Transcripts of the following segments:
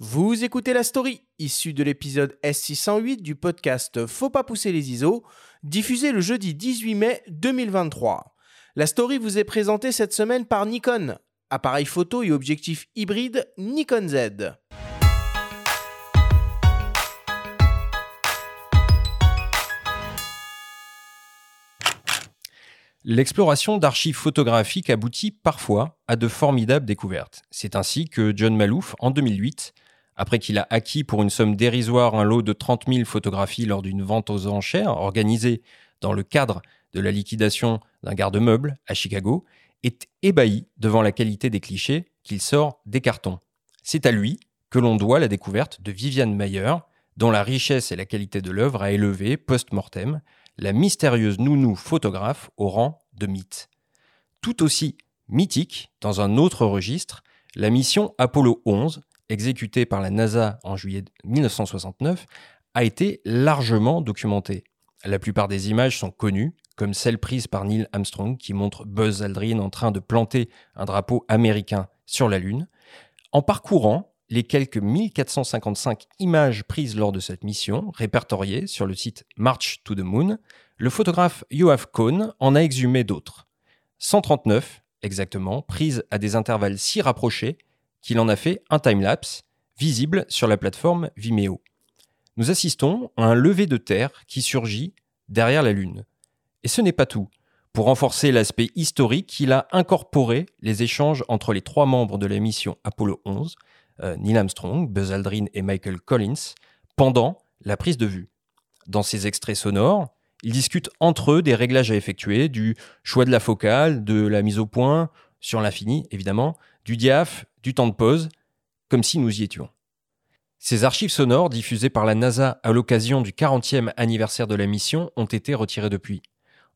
Vous écoutez la story, issue de l'épisode S608 du podcast Faut pas pousser les ISO, diffusé le jeudi 18 mai 2023. La story vous est présentée cette semaine par Nikon, appareil photo et objectif hybride Nikon Z. L'exploration d'archives photographiques aboutit parfois à de formidables découvertes. C'est ainsi que John Malouf, en 2008, après qu'il a acquis pour une somme dérisoire un lot de 30 000 photographies lors d'une vente aux enchères organisée dans le cadre de la liquidation d'un garde-meuble à Chicago, est ébahi devant la qualité des clichés qu'il sort des cartons. C'est à lui que l'on doit la découverte de Viviane Mayer, dont la richesse et la qualité de l'œuvre a élevé post-mortem la mystérieuse nounou photographe au rang de mythe. Tout aussi mythique, dans un autre registre, la mission Apollo 11, exécutée par la NASA en juillet 1969, a été largement documentée. La plupart des images sont connues, comme celle prise par Neil Armstrong qui montre Buzz Aldrin en train de planter un drapeau américain sur la Lune. En parcourant les quelques 1455 images prises lors de cette mission, répertoriées sur le site March to the Moon, le photographe Yoav Cohn en a exhumé d'autres. 139 exactement, prises à des intervalles si rapprochés qu'il en a fait un timelapse visible sur la plateforme Vimeo. Nous assistons à un lever de terre qui surgit derrière la Lune. Et ce n'est pas tout. Pour renforcer l'aspect historique, il a incorporé les échanges entre les trois membres de la mission Apollo 11 euh, Neil Armstrong, Buzz Aldrin et Michael Collins pendant la prise de vue. Dans ces extraits sonores, ils discutent entre eux des réglages à effectuer, du choix de la focale, de la mise au point, sur l'infini évidemment, du diaph, du temps de pause, comme si nous y étions. Ces archives sonores diffusées par la NASA à l'occasion du 40e anniversaire de la mission ont été retirées depuis.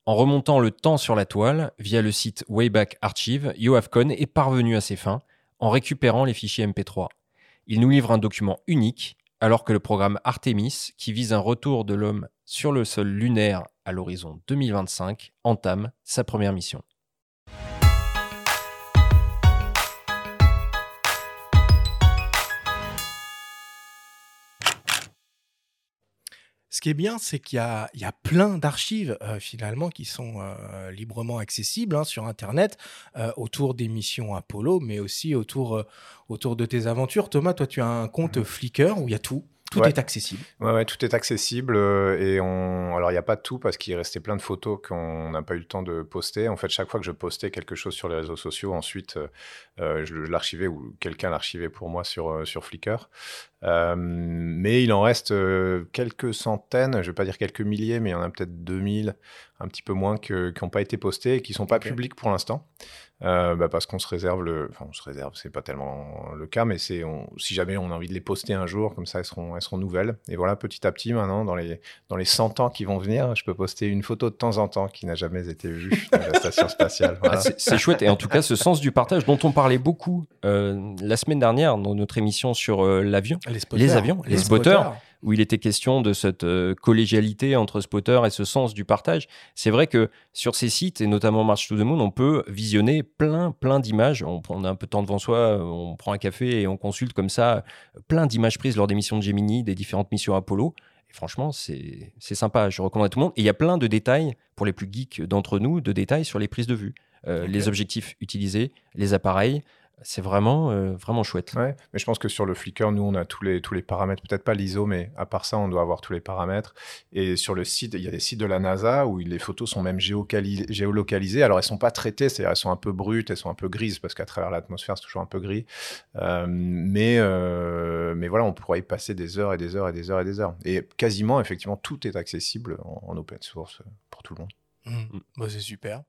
En remontant le temps sur la toile, via le site Wayback Archive, Yoav Cohn est parvenu à ses fins, en récupérant les fichiers MP3. Il nous livre un document unique, alors que le programme Artemis, qui vise un retour de l'homme sur le sol lunaire à l'horizon 2025, entame sa première mission. Ce qui est bien, c'est qu'il y a, il y a plein d'archives euh, finalement qui sont euh, librement accessibles hein, sur Internet euh, autour des missions Apollo, mais aussi autour, autour de tes aventures. Thomas, toi, tu as un compte mmh. Flickr où il y a tout. Tout est accessible. Ouais, ouais, tout est accessible. et on... Alors, il n'y a pas tout parce qu'il restait plein de photos qu'on n'a pas eu le temps de poster. En fait, chaque fois que je postais quelque chose sur les réseaux sociaux, ensuite, je l'archivais ou quelqu'un l'archivait pour moi sur, sur Flickr. Euh, mais il en reste euh, quelques centaines, je ne vais pas dire quelques milliers, mais il y en a peut-être 2000, un petit peu moins, qui n'ont pas été postés et qui ne sont pas publics pour l'instant. Euh, bah parce qu'on se réserve le. Enfin, on se réserve, c'est pas tellement le cas, mais c'est si jamais on a envie de les poster un jour, comme ça, elles seront, elles seront nouvelles. Et voilà, petit à petit, maintenant, dans les, dans les 100 ans qui vont venir, je peux poster une photo de temps en temps qui n'a jamais été vue dans la station spatiale. Ah, c'est chouette. Et en tout cas, ce sens du partage dont on parlait beaucoup la semaine dernière dans notre émission sur l'avion, les, avions, les, spotters, où il était question de cette euh, collégialité entre spotters et ce sens du partage. C'est vrai que sur ces sites, et notamment March to the Moon, on peut visionner plein, plein d'images. On, on, a un peu de temps devant soi, on prend un café et on consulte comme ça plein d'images prises lors des missions de Gemini, des différentes missions Apollo. Et franchement, c'est sympa. Je recommande à tout le monde. Et il y a plein de détails, pour les plus geeks d'entre nous, de détails sur les prises de vue. Euh, les objectifs utilisés, les appareils, c'est vraiment, euh, vraiment chouette. Ouais, mais je pense que sur le Flickr, nous, on a tous les, tous les paramètres. Peut-être pas l'ISO, mais à part ça, on doit avoir tous les paramètres. Et sur le site, il y a des sites de la NASA où les photos sont même géolocalisées. Alors, elles sont pas traitées, c'est-à-dire elles sont un peu brutes, elles sont un peu grises, parce qu'à travers l'atmosphère, c'est toujours un peu gris. Euh, mais, euh, mais voilà, on pourrait y passer des heures et des heures et des heures et des heures. Et quasiment, effectivement, tout est accessible en, open source pour tout le monde. Mmh. Bah, c'est super.